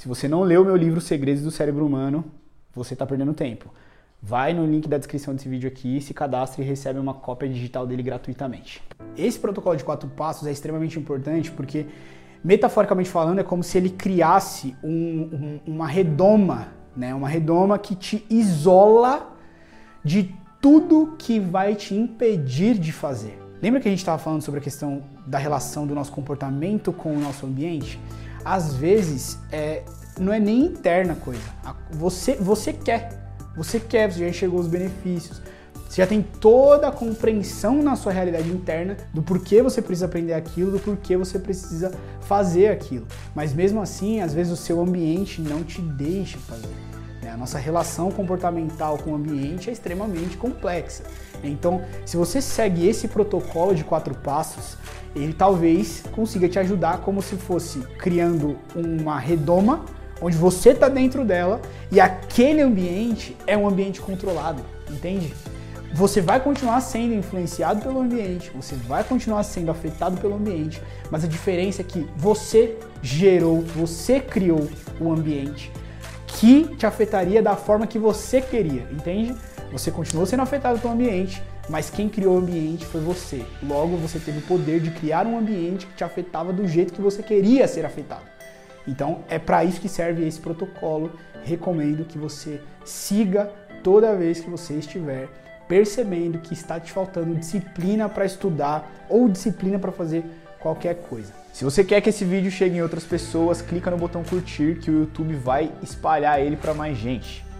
Se você não leu meu livro Segredos do Cérebro Humano, você está perdendo tempo. Vai no link da descrição desse vídeo aqui, se cadastre e recebe uma cópia digital dele gratuitamente. Esse protocolo de quatro passos é extremamente importante porque, metaforicamente falando, é como se ele criasse um, um, uma redoma, né? uma redoma que te isola de tudo que vai te impedir de fazer. Lembra que a gente estava falando sobre a questão da relação do nosso comportamento com o nosso ambiente? Às vezes, é, não é nem interna coisa. Você, você quer você quer, você já enxergou os benefícios, você já tem toda a compreensão na sua realidade interna do porquê você precisa aprender aquilo, do porquê você precisa fazer aquilo. Mas mesmo assim, às vezes o seu ambiente não te deixa fazer. A nossa relação comportamental com o ambiente é extremamente complexa. Então, se você segue esse protocolo de quatro passos, ele talvez consiga te ajudar como se fosse criando uma redoma onde você está dentro dela e aquele ambiente é um ambiente controlado, entende? Você vai continuar sendo influenciado pelo ambiente, você vai continuar sendo afetado pelo ambiente, mas a diferença é que você gerou, você criou o ambiente que te afetaria da forma que você queria, entende? Você continuou sendo afetado pelo ambiente, mas quem criou o ambiente foi você. Logo, você teve o poder de criar um ambiente que te afetava do jeito que você queria ser afetado. Então é para isso que serve esse protocolo. Recomendo que você siga toda vez que você estiver percebendo que está te faltando disciplina para estudar ou disciplina para fazer qualquer coisa. Se você quer que esse vídeo chegue em outras pessoas, clica no botão curtir que o YouTube vai espalhar ele para mais gente.